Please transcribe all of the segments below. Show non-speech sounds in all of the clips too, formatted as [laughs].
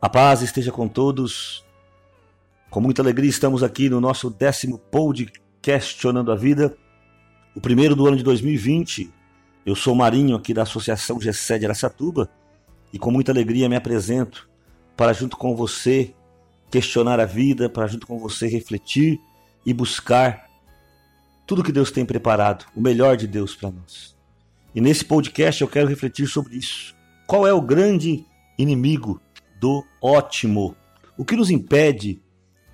A paz esteja com todos. Com muita alegria estamos aqui no nosso décimo podcast Questionando a Vida, o primeiro do ano de 2020. Eu sou Marinho aqui da Associação GESED Aracatuba e com muita alegria me apresento para junto com você questionar a vida, para junto com você refletir e buscar tudo que Deus tem preparado, o melhor de Deus para nós. E nesse podcast eu quero refletir sobre isso. Qual é o grande inimigo do ótimo. O que nos impede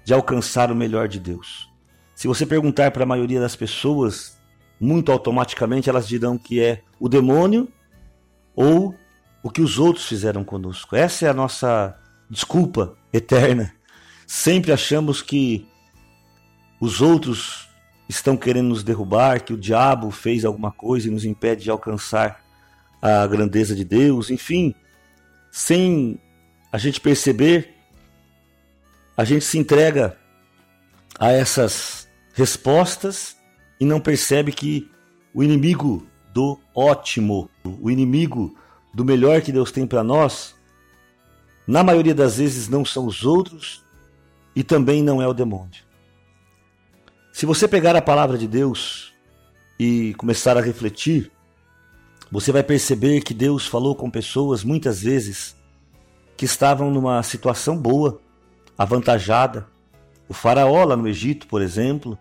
de alcançar o melhor de Deus? Se você perguntar para a maioria das pessoas, muito automaticamente elas dirão que é o demônio ou o que os outros fizeram conosco. Essa é a nossa desculpa eterna. Sempre achamos que os outros estão querendo nos derrubar, que o diabo fez alguma coisa e nos impede de alcançar a grandeza de Deus, enfim, sem a gente perceber, a gente se entrega a essas respostas e não percebe que o inimigo do ótimo, o inimigo do melhor que Deus tem para nós, na maioria das vezes não são os outros e também não é o demônio. Se você pegar a palavra de Deus e começar a refletir, você vai perceber que Deus falou com pessoas muitas vezes que estavam numa situação boa, avantajada. O faraó lá no Egito, por exemplo,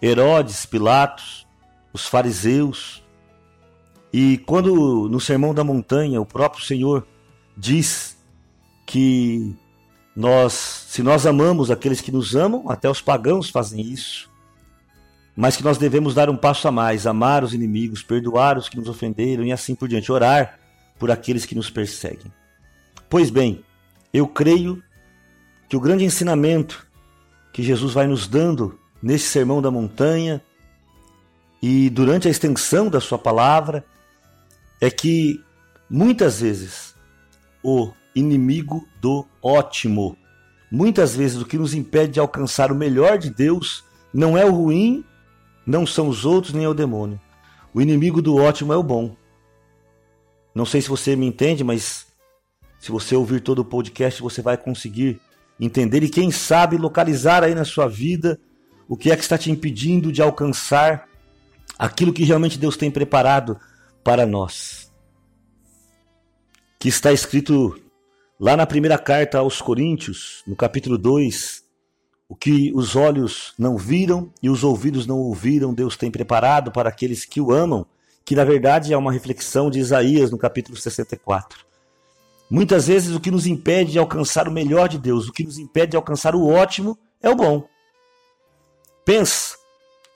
Herodes, Pilatos, os fariseus. E quando no Sermão da Montanha o próprio Senhor diz que nós, se nós amamos aqueles que nos amam, até os pagãos fazem isso, mas que nós devemos dar um passo a mais, amar os inimigos, perdoar os que nos ofenderam e assim por diante, orar por aqueles que nos perseguem. Pois bem, eu creio que o grande ensinamento que Jesus vai nos dando nesse sermão da montanha e durante a extensão da sua palavra é que muitas vezes o inimigo do ótimo, muitas vezes o que nos impede de alcançar o melhor de Deus não é o ruim, não são os outros nem é o demônio. O inimigo do ótimo é o bom. Não sei se você me entende, mas se você ouvir todo o podcast, você vai conseguir entender e, quem sabe, localizar aí na sua vida o que é que está te impedindo de alcançar aquilo que realmente Deus tem preparado para nós. Que está escrito lá na primeira carta aos Coríntios, no capítulo 2, o que os olhos não viram e os ouvidos não ouviram, Deus tem preparado para aqueles que o amam, que na verdade é uma reflexão de Isaías no capítulo 64. Muitas vezes o que nos impede de alcançar o melhor de Deus, o que nos impede de alcançar o ótimo, é o bom. Pensa,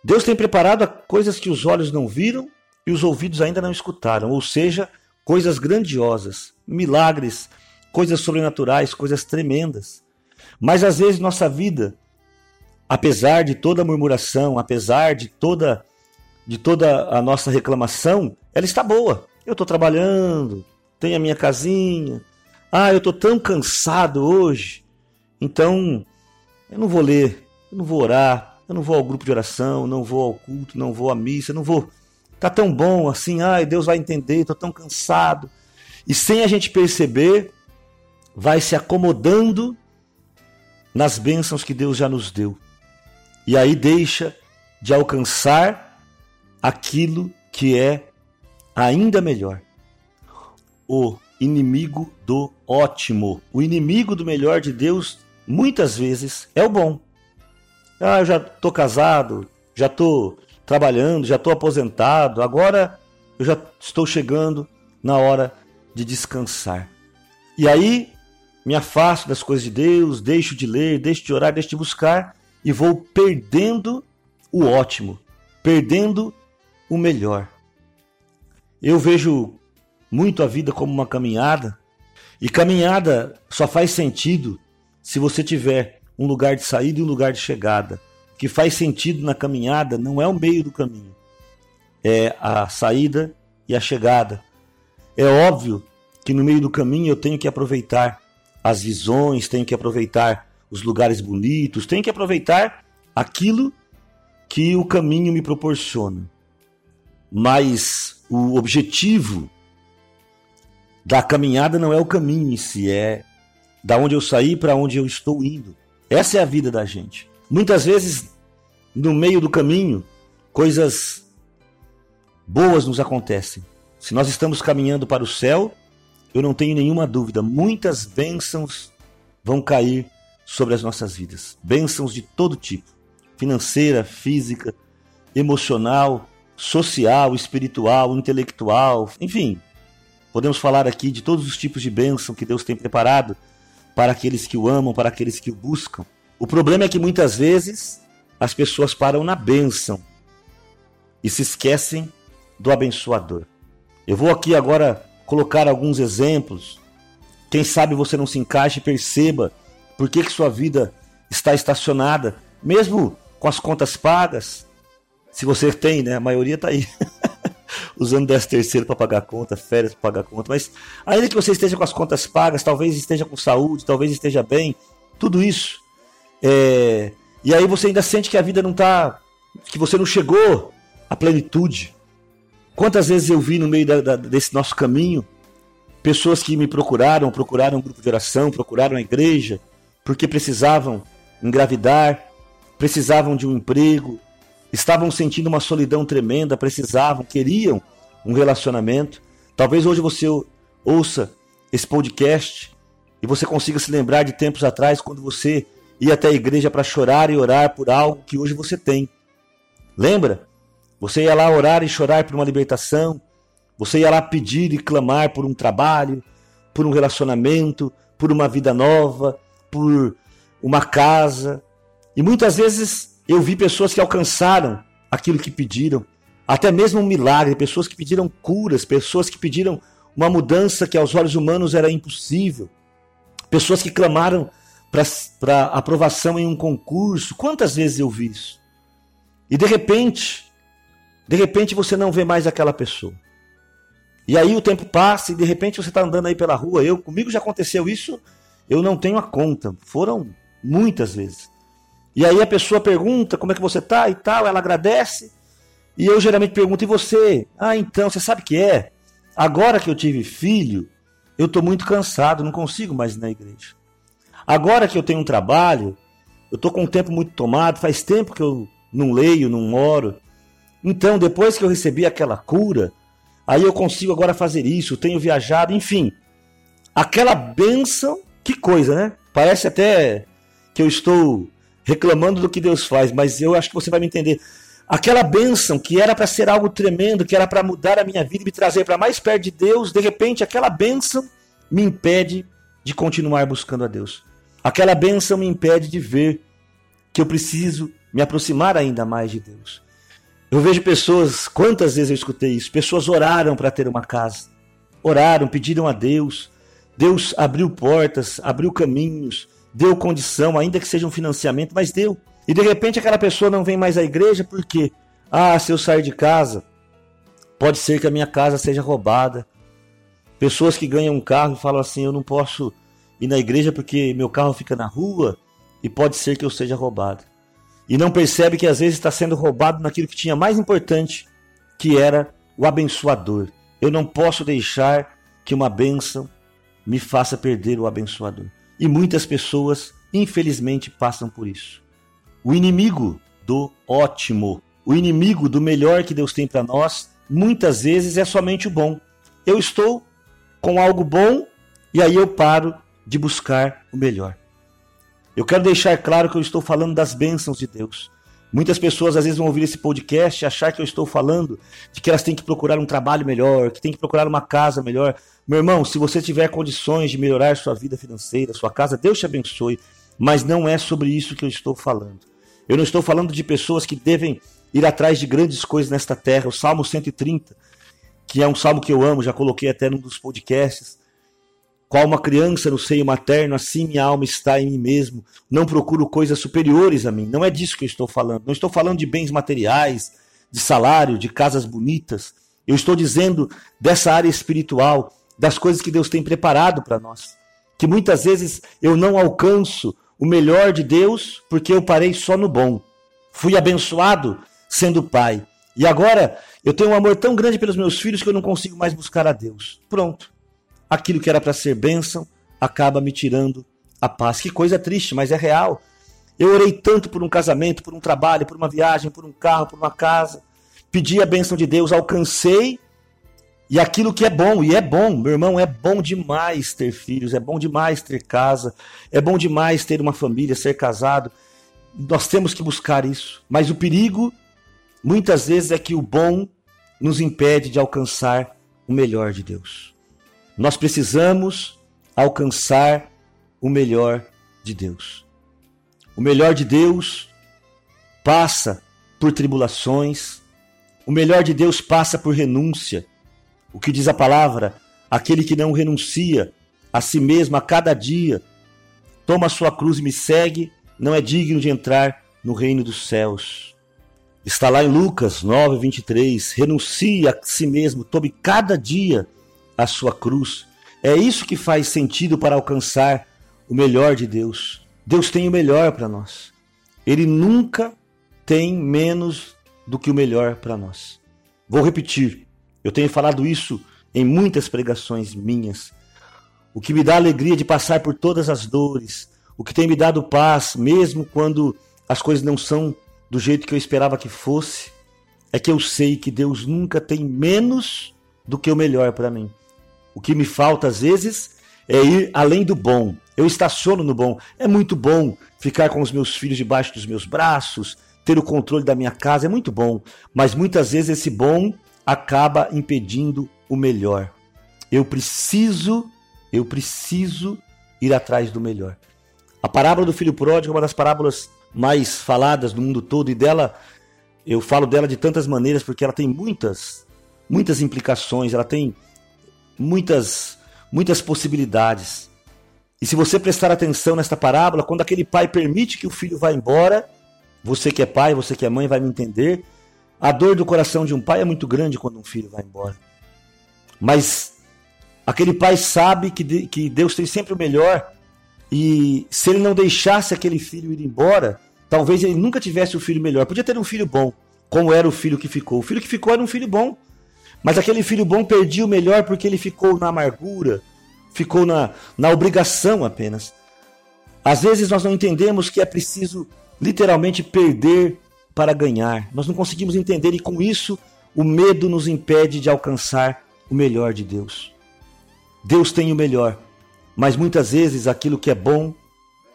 Deus tem preparado coisas que os olhos não viram e os ouvidos ainda não escutaram, ou seja, coisas grandiosas, milagres, coisas sobrenaturais, coisas tremendas. Mas às vezes nossa vida, apesar de toda a murmuração, apesar de toda de toda a nossa reclamação, ela está boa. Eu estou trabalhando, tenho a minha casinha. Ah, eu estou tão cansado hoje. Então, eu não vou ler, eu não vou orar, eu não vou ao grupo de oração, não vou ao culto, não vou à missa, não vou. Tá tão bom assim, ai, Deus vai entender, estou tão cansado. E sem a gente perceber, vai se acomodando nas bênçãos que Deus já nos deu. E aí deixa de alcançar aquilo que é ainda melhor o inimigo do ótimo. O inimigo do melhor de Deus, muitas vezes, é o bom. Ah, eu já tô casado, já tô trabalhando, já tô aposentado, agora eu já estou chegando na hora de descansar. E aí me afasto das coisas de Deus, deixo de ler, deixo de orar, deixo de buscar e vou perdendo o ótimo, perdendo o melhor. Eu vejo muito a vida como uma caminhada. E caminhada só faz sentido se você tiver um lugar de saída e um lugar de chegada. O que faz sentido na caminhada não é o meio do caminho, é a saída e a chegada. É óbvio que no meio do caminho eu tenho que aproveitar as visões, tenho que aproveitar os lugares bonitos, tenho que aproveitar aquilo que o caminho me proporciona. Mas o objetivo da caminhada não é o caminho em si, é da onde eu saí para onde eu estou indo. Essa é a vida da gente. Muitas vezes, no meio do caminho, coisas boas nos acontecem. Se nós estamos caminhando para o céu, eu não tenho nenhuma dúvida, muitas bênçãos vão cair sobre as nossas vidas. Bênçãos de todo tipo: financeira, física, emocional, social, espiritual, intelectual, enfim. Podemos falar aqui de todos os tipos de bênção que Deus tem preparado para aqueles que o amam, para aqueles que o buscam. O problema é que muitas vezes as pessoas param na bênção e se esquecem do abençoador. Eu vou aqui agora colocar alguns exemplos. Quem sabe você não se encaixe e perceba por que, que sua vida está estacionada, mesmo com as contas pagas. Se você tem, né? A maioria está aí. [laughs] Usando 10 terceiro para pagar conta, férias para pagar conta. Mas ainda que você esteja com as contas pagas, talvez esteja com saúde, talvez esteja bem, tudo isso. É... E aí você ainda sente que a vida não está. que você não chegou à plenitude. Quantas vezes eu vi no meio da, da, desse nosso caminho pessoas que me procuraram, procuraram um grupo de oração, procuraram a igreja, porque precisavam engravidar, precisavam de um emprego, estavam sentindo uma solidão tremenda, precisavam, queriam um relacionamento. Talvez hoje você ouça esse podcast e você consiga se lembrar de tempos atrás quando você ia até a igreja para chorar e orar por algo que hoje você tem. Lembra? Você ia lá orar e chorar por uma libertação. Você ia lá pedir e clamar por um trabalho, por um relacionamento, por uma vida nova, por uma casa. E muitas vezes eu vi pessoas que alcançaram aquilo que pediram, até mesmo um milagre, pessoas que pediram curas, pessoas que pediram uma mudança que aos olhos humanos era impossível, pessoas que clamaram para aprovação em um concurso. Quantas vezes eu vi isso? E de repente, de repente você não vê mais aquela pessoa. E aí o tempo passa e de repente você está andando aí pela rua. Eu comigo já aconteceu isso. Eu não tenho a conta. Foram muitas vezes. E aí a pessoa pergunta como é que você está e tal. Ela agradece. E eu geralmente pergunto e você? Ah, então você sabe que é. Agora que eu tive filho, eu estou muito cansado, não consigo mais ir na igreja. Agora que eu tenho um trabalho, eu estou com o tempo muito tomado. Faz tempo que eu não leio, não oro. Então, depois que eu recebi aquela cura, aí eu consigo agora fazer isso, tenho viajado, enfim. Aquela benção, que coisa, né? Parece até que eu estou reclamando do que Deus faz, mas eu acho que você vai me entender. Aquela benção que era para ser algo tremendo, que era para mudar a minha vida e me trazer para mais perto de Deus, de repente aquela benção me impede de continuar buscando a Deus. Aquela benção me impede de ver que eu preciso me aproximar ainda mais de Deus. Eu vejo pessoas, quantas vezes eu escutei isso? Pessoas oraram para ter uma casa, oraram, pediram a Deus. Deus abriu portas, abriu caminhos, deu condição, ainda que seja um financiamento, mas deu. E de repente aquela pessoa não vem mais à igreja porque, ah, se eu sair de casa, pode ser que a minha casa seja roubada. Pessoas que ganham um carro e falam assim: eu não posso ir na igreja porque meu carro fica na rua e pode ser que eu seja roubado e não percebe que às vezes está sendo roubado naquilo que tinha mais importante, que era o abençoador. Eu não posso deixar que uma bênção me faça perder o abençoador. E muitas pessoas, infelizmente, passam por isso. O inimigo do ótimo, o inimigo do melhor que Deus tem para nós, muitas vezes é somente o bom. Eu estou com algo bom e aí eu paro de buscar o melhor. Eu quero deixar claro que eu estou falando das bênçãos de Deus. Muitas pessoas às vezes vão ouvir esse podcast e achar que eu estou falando de que elas têm que procurar um trabalho melhor, que têm que procurar uma casa melhor. Meu irmão, se você tiver condições de melhorar sua vida financeira, sua casa, Deus te abençoe. Mas não é sobre isso que eu estou falando. Eu não estou falando de pessoas que devem ir atrás de grandes coisas nesta terra. O Salmo 130, que é um salmo que eu amo, já coloquei até num dos podcasts. Qual uma criança no seio materno, assim minha alma está em mim mesmo. Não procuro coisas superiores a mim. Não é disso que eu estou falando. Não estou falando de bens materiais, de salário, de casas bonitas. Eu estou dizendo dessa área espiritual, das coisas que Deus tem preparado para nós. Que muitas vezes eu não alcanço o melhor de Deus porque eu parei só no bom. Fui abençoado sendo pai. E agora eu tenho um amor tão grande pelos meus filhos que eu não consigo mais buscar a Deus. Pronto aquilo que era para ser bênção acaba me tirando a paz. Que coisa triste, mas é real. Eu orei tanto por um casamento, por um trabalho, por uma viagem, por um carro, por uma casa. Pedi a bênção de Deus, alcancei. E aquilo que é bom, e é bom, meu irmão, é bom demais ter filhos, é bom demais ter casa, é bom demais ter uma família, ser casado. Nós temos que buscar isso. Mas o perigo, muitas vezes, é que o bom nos impede de alcançar o melhor de Deus. Nós precisamos alcançar o melhor de Deus. O melhor de Deus passa por tribulações, o melhor de Deus passa por renúncia. O que diz a palavra? Aquele que não renuncia a si mesmo a cada dia, toma a sua cruz e me segue, não é digno de entrar no reino dos céus. Está lá em Lucas 9, 23. Renuncie a si mesmo, tome cada dia a sua cruz. É isso que faz sentido para alcançar o melhor de Deus. Deus tem o melhor para nós. Ele nunca tem menos do que o melhor para nós. Vou repetir. Eu tenho falado isso em muitas pregações minhas. O que me dá alegria de passar por todas as dores, o que tem me dado paz, mesmo quando as coisas não são do jeito que eu esperava que fosse, é que eu sei que Deus nunca tem menos do que o melhor para mim. O que me falta às vezes é ir além do bom. Eu estaciono no bom. É muito bom ficar com os meus filhos debaixo dos meus braços, ter o controle da minha casa, é muito bom. Mas muitas vezes esse bom acaba impedindo o melhor. Eu preciso, eu preciso ir atrás do melhor. A parábola do filho pródigo é uma das parábolas mais faladas do mundo todo e dela eu falo dela de tantas maneiras porque ela tem muitas muitas implicações, ela tem muitas muitas possibilidades. E se você prestar atenção nesta parábola, quando aquele pai permite que o filho vá embora, você que é pai, você que é mãe vai me entender, a dor do coração de um pai é muito grande quando um filho vai embora. Mas aquele pai sabe que, que Deus tem sempre o melhor e se ele não deixasse aquele filho ir embora, talvez ele nunca tivesse um filho melhor. Podia ter um filho bom, como era o filho que ficou. O filho que ficou era um filho bom. Mas aquele filho bom perdia o melhor porque ele ficou na amargura, ficou na, na obrigação apenas. Às vezes nós não entendemos que é preciso literalmente perder para ganhar. Nós não conseguimos entender e com isso o medo nos impede de alcançar o melhor de Deus. Deus tem o melhor, mas muitas vezes aquilo que é bom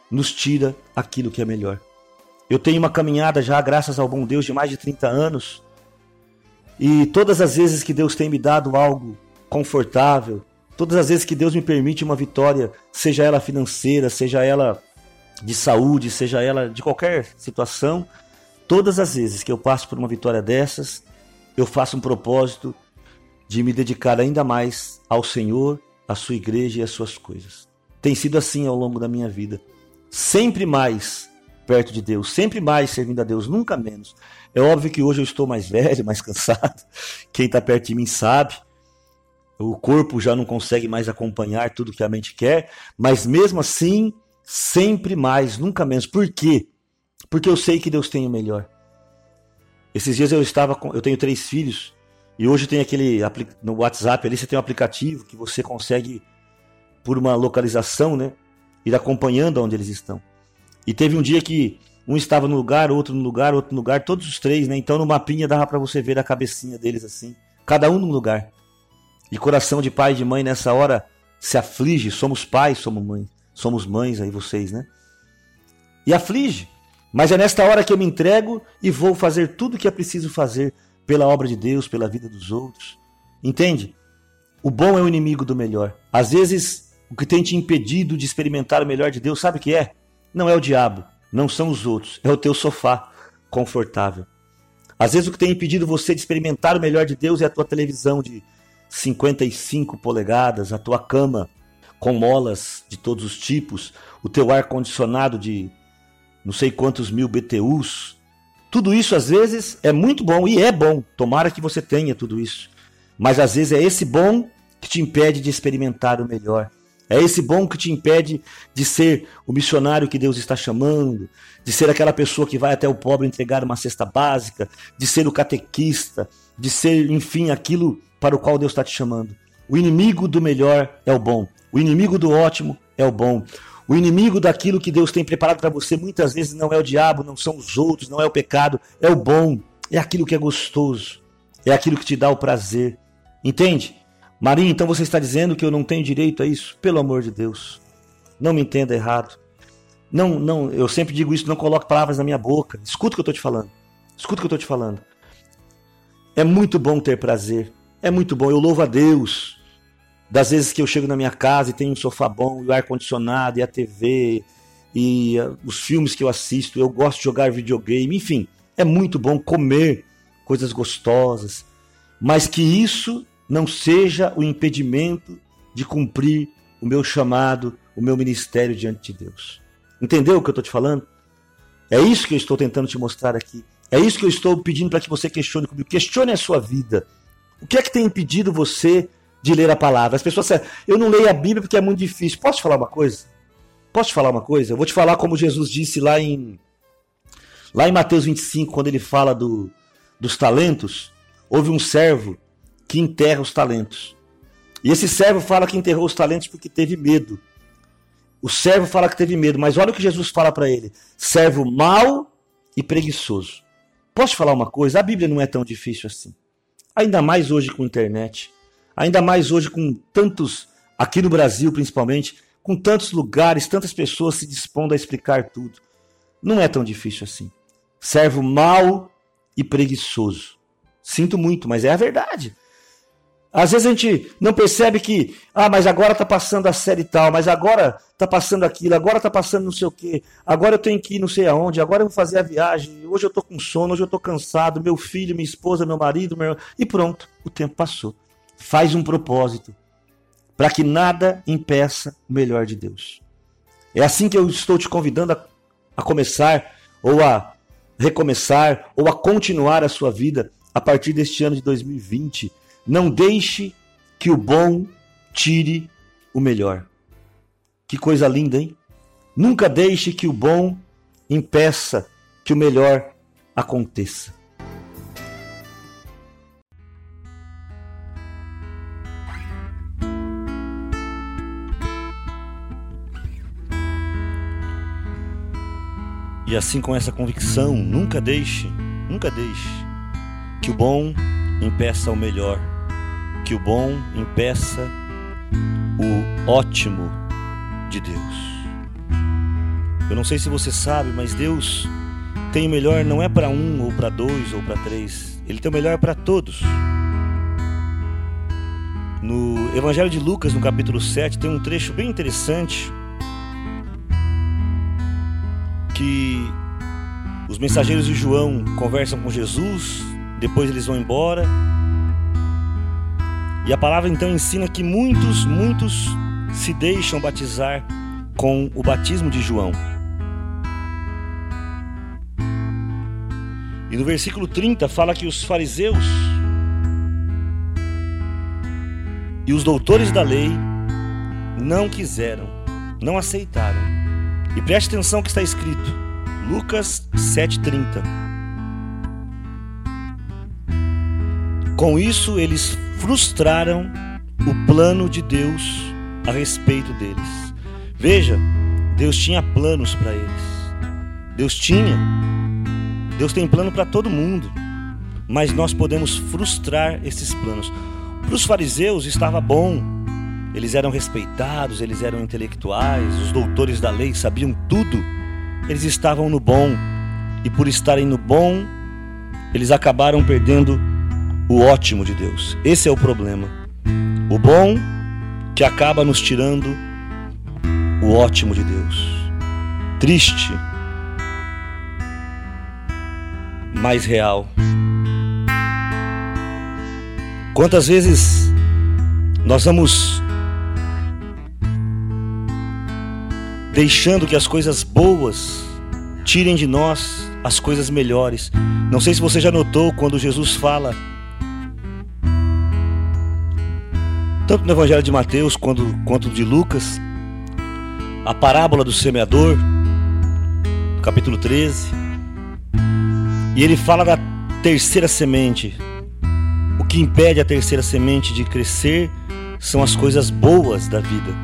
nos tira aquilo que é melhor. Eu tenho uma caminhada já, graças ao bom Deus, de mais de 30 anos, e todas as vezes que Deus tem me dado algo confortável, todas as vezes que Deus me permite uma vitória, seja ela financeira, seja ela de saúde, seja ela de qualquer situação, todas as vezes que eu passo por uma vitória dessas, eu faço um propósito de me dedicar ainda mais ao Senhor, à sua igreja e às suas coisas. Tem sido assim ao longo da minha vida. Sempre mais perto de Deus, sempre mais servindo a Deus, nunca menos. É óbvio que hoje eu estou mais velho, mais cansado. Quem está perto de mim sabe. O corpo já não consegue mais acompanhar tudo que a mente quer, mas mesmo assim, sempre mais, nunca menos. Por quê? Porque eu sei que Deus tem o melhor. Esses dias eu estava com, eu tenho três filhos e hoje tem aquele no WhatsApp ali você tem um aplicativo que você consegue por uma localização, né, ir acompanhando onde eles estão. E teve um dia que um estava no lugar, outro no lugar, outro no lugar, todos os três, né? Então no mapinha dava para você ver a cabecinha deles assim, cada um num lugar. E coração de pai e de mãe nessa hora se aflige, somos pais, somos mães, somos mães aí vocês, né? E aflige. Mas é nesta hora que eu me entrego e vou fazer tudo o que é preciso fazer pela obra de Deus, pela vida dos outros. Entende? O bom é o inimigo do melhor. Às vezes, o que tem te impedido de experimentar o melhor de Deus, sabe o que é? Não é o diabo, não são os outros, é o teu sofá confortável. Às vezes o que tem impedido você de experimentar o melhor de Deus é a tua televisão de 55 polegadas, a tua cama com molas de todos os tipos, o teu ar condicionado de não sei quantos mil BTUs. Tudo isso às vezes é muito bom e é bom. Tomara que você tenha tudo isso. Mas às vezes é esse bom que te impede de experimentar o melhor. É esse bom que te impede de ser o missionário que Deus está chamando, de ser aquela pessoa que vai até o pobre entregar uma cesta básica, de ser o catequista, de ser, enfim, aquilo para o qual Deus está te chamando. O inimigo do melhor é o bom. O inimigo do ótimo é o bom. O inimigo daquilo que Deus tem preparado para você muitas vezes não é o diabo, não são os outros, não é o pecado, é o bom, é aquilo que é gostoso, é aquilo que te dá o prazer. Entende? Marinho, então você está dizendo que eu não tenho direito a isso? Pelo amor de Deus. Não me entenda errado. Não, não, eu sempre digo isso, não coloque palavras na minha boca. Escuta o que eu estou te falando. Escuta o que eu estou te falando. É muito bom ter prazer. É muito bom. Eu louvo a Deus das vezes que eu chego na minha casa e tem um sofá bom, e o ar-condicionado, e a TV, e uh, os filmes que eu assisto, eu gosto de jogar videogame, enfim, é muito bom comer coisas gostosas, mas que isso não seja o impedimento de cumprir o meu chamado, o meu ministério diante de Deus. Entendeu o que eu estou te falando? É isso que eu estou tentando te mostrar aqui. É isso que eu estou pedindo para que você questione comigo. Questione a sua vida. O que é que tem impedido você de ler a palavra. As pessoas dizem, eu não leio a Bíblia porque é muito difícil. Posso te falar uma coisa? Posso te falar uma coisa? Eu vou te falar como Jesus disse lá em lá em Mateus 25, quando ele fala do, dos talentos, houve um servo que enterra os talentos. E esse servo fala que enterrou os talentos porque teve medo. O servo fala que teve medo, mas olha o que Jesus fala para ele: servo mau e preguiçoso. Posso te falar uma coisa? A Bíblia não é tão difícil assim. Ainda mais hoje com internet. Ainda mais hoje com tantos, aqui no Brasil principalmente, com tantos lugares, tantas pessoas se dispondo a explicar tudo. Não é tão difícil assim. Servo mau e preguiçoso. Sinto muito, mas é a verdade. Às vezes a gente não percebe que, ah, mas agora está passando a série tal, mas agora está passando aquilo, agora está passando não sei o quê, agora eu tenho que ir não sei aonde, agora eu vou fazer a viagem, hoje eu estou com sono, hoje eu estou cansado, meu filho, minha esposa, meu marido, meu... e pronto, o tempo passou faz um propósito para que nada impeça o melhor de Deus. É assim que eu estou te convidando a, a começar, ou a recomeçar, ou a continuar a sua vida a partir deste ano de 2020. Não deixe que o bom tire o melhor. Que coisa linda, hein? Nunca deixe que o bom impeça que o melhor aconteça. E assim com essa convicção, nunca deixe, nunca deixe que o bom impeça o melhor, que o bom impeça o ótimo de Deus. Eu não sei se você sabe, mas Deus tem o melhor não é para um ou para dois ou para três, ele tem o melhor para todos. No Evangelho de Lucas, no capítulo 7, tem um trecho bem interessante que os mensageiros de João conversam com Jesus, depois eles vão embora. E a palavra então ensina que muitos, muitos se deixam batizar com o batismo de João. E no versículo 30 fala que os fariseus e os doutores da lei não quiseram, não aceitaram e preste atenção que está escrito. Lucas 7:30. Com isso eles frustraram o plano de Deus a respeito deles. Veja, Deus tinha planos para eles. Deus tinha. Deus tem plano para todo mundo. Mas nós podemos frustrar esses planos. Para os fariseus estava bom eles eram respeitados, eles eram intelectuais, os doutores da lei sabiam tudo. Eles estavam no bom e por estarem no bom, eles acabaram perdendo o ótimo de Deus. Esse é o problema. O bom que acaba nos tirando o ótimo de Deus. Triste, mas real. Quantas vezes nós vamos deixando que as coisas boas tirem de nós as coisas melhores. Não sei se você já notou quando Jesus fala, tanto no Evangelho de Mateus quanto, quanto de Lucas, a parábola do semeador, capítulo 13, e ele fala da terceira semente. O que impede a terceira semente de crescer são as coisas boas da vida.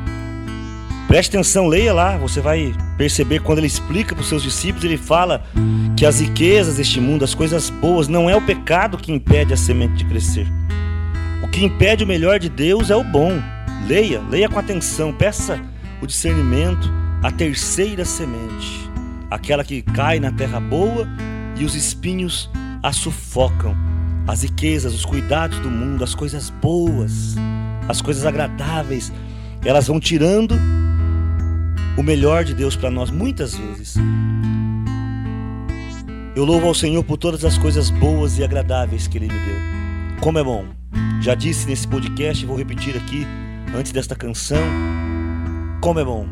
Preste atenção, leia lá, você vai perceber quando ele explica para os seus discípulos, ele fala que as riquezas deste mundo, as coisas boas, não é o pecado que impede a semente de crescer. Que impede o melhor de Deus é o bom. Leia, leia com atenção, peça o discernimento, a terceira semente, aquela que cai na terra boa e os espinhos a sufocam. As riquezas, os cuidados do mundo, as coisas boas, as coisas agradáveis, elas vão tirando o melhor de Deus para nós muitas vezes. Eu louvo ao Senhor por todas as coisas boas e agradáveis que Ele me deu. Como é bom. Já disse nesse podcast e vou repetir aqui antes desta canção. Como é bom.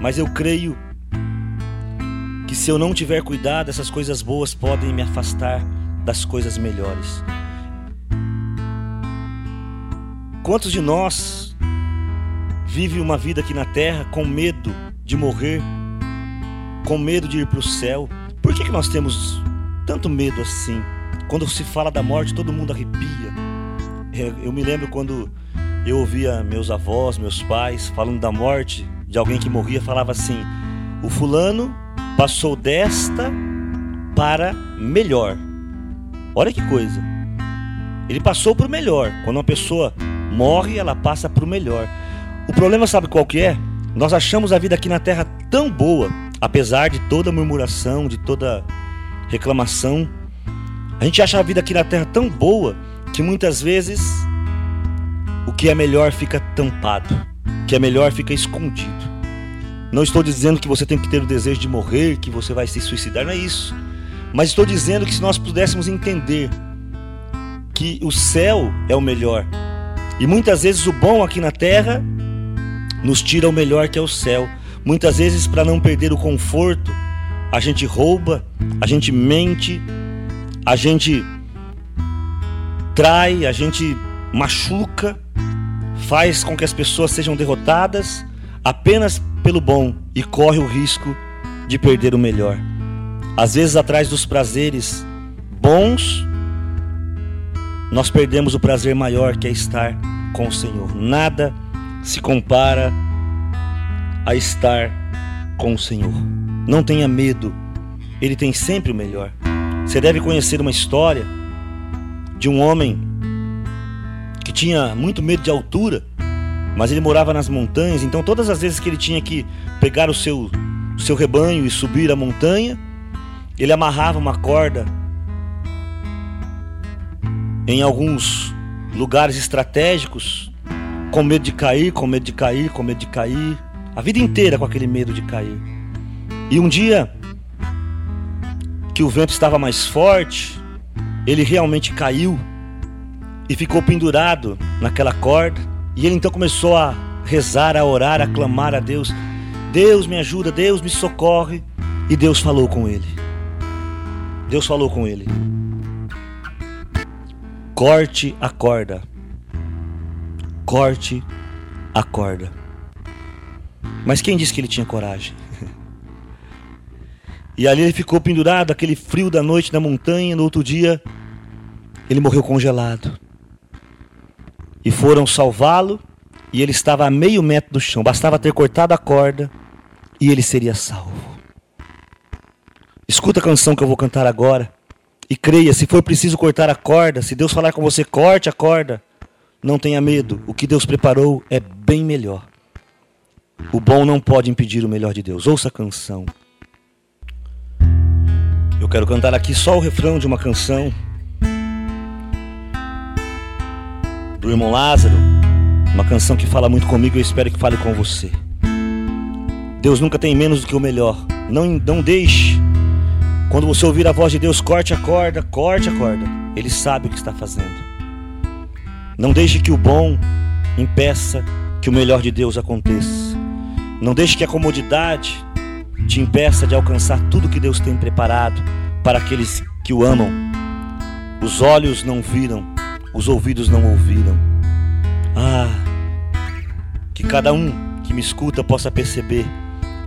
Mas eu creio que se eu não tiver cuidado, essas coisas boas podem me afastar das coisas melhores. Quantos de nós vive uma vida aqui na terra com medo de morrer, com medo de ir para o céu. Por que, que nós temos tanto medo assim? Quando se fala da morte, todo mundo arrepia. Eu me lembro quando eu ouvia meus avós, meus pais falando da morte de alguém que morria, falava assim: o fulano passou desta para melhor. Olha que coisa. Ele passou para o melhor. Quando uma pessoa morre, ela passa para o melhor. O problema sabe qual que é? Nós achamos a vida aqui na terra tão boa, apesar de toda murmuração, de toda reclamação. A gente acha a vida aqui na terra tão boa que muitas vezes o que é melhor fica tampado, o que é melhor fica escondido. Não estou dizendo que você tem que ter o desejo de morrer, que você vai se suicidar, não é isso. Mas estou dizendo que se nós pudéssemos entender que o céu é o melhor, e muitas vezes o bom aqui na terra nos tira o melhor que é o céu. Muitas vezes, para não perder o conforto, a gente rouba, a gente mente, a gente trai, a gente machuca, faz com que as pessoas sejam derrotadas apenas pelo bom e corre o risco de perder o melhor. Às vezes, atrás dos prazeres bons, nós perdemos o prazer maior que é estar com o Senhor. Nada se compara a estar com o Senhor. Não tenha medo, Ele tem sempre o melhor. Você deve conhecer uma história de um homem que tinha muito medo de altura, mas ele morava nas montanhas, então todas as vezes que ele tinha que pegar o seu, o seu rebanho e subir a montanha, ele amarrava uma corda em alguns lugares estratégicos com medo de cair, com medo de cair, com medo de cair, a vida inteira com aquele medo de cair. E um dia que o vento estava mais forte, ele realmente caiu e ficou pendurado naquela corda. E ele então começou a rezar, a orar, a clamar a Deus: Deus me ajuda, Deus me socorre. E Deus falou com ele. Deus falou com ele: Corte a corda corte a corda. Mas quem disse que ele tinha coragem? E ali ele ficou pendurado, aquele frio da noite na montanha. No outro dia, ele morreu congelado. E foram salvá-lo, e ele estava a meio metro do chão. Bastava ter cortado a corda, e ele seria salvo. Escuta a canção que eu vou cantar agora. E creia, se for preciso cortar a corda, se Deus falar com você, corte a corda. Não tenha medo, o que Deus preparou é bem melhor. O bom não pode impedir o melhor de Deus. Ouça a canção. Eu quero cantar aqui só o refrão de uma canção do irmão Lázaro, uma canção que fala muito comigo e eu espero que fale com você. Deus nunca tem menos do que o melhor. Não, não deixe. Quando você ouvir a voz de Deus, corte a corda, corte a corda. Ele sabe o que está fazendo. Não deixe que o bom impeça que o melhor de Deus aconteça. Não deixe que a comodidade te impeça de alcançar tudo que Deus tem preparado para aqueles que o amam. Os olhos não viram, os ouvidos não ouviram. Ah, que cada um que me escuta possa perceber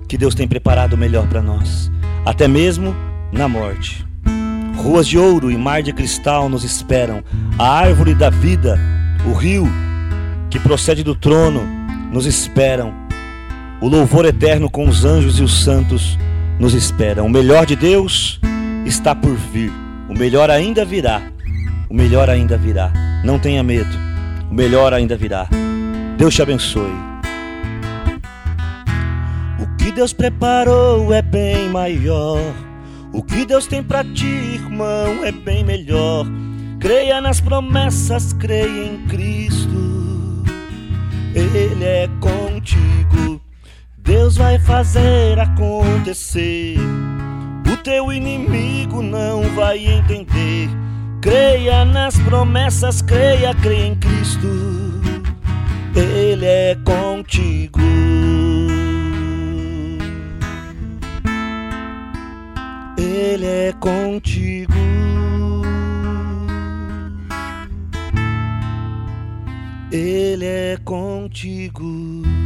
que Deus tem preparado o melhor para nós, até mesmo na morte. Ruas de ouro e mar de cristal nos esperam. A árvore da vida, o rio que procede do trono, nos esperam. O louvor eterno com os anjos e os santos nos espera. O melhor de Deus está por vir. O melhor ainda virá. O melhor ainda virá. Não tenha medo. O melhor ainda virá. Deus te abençoe. O que Deus preparou é bem maior. O que Deus tem para ti, irmão, é bem melhor. Creia nas promessas, creia em Cristo. Ele é contigo. Deus vai fazer acontecer. O teu inimigo não vai entender. Creia nas promessas, creia, creia em Cristo. Ele é contigo. Ele é contigo. Ele é contigo.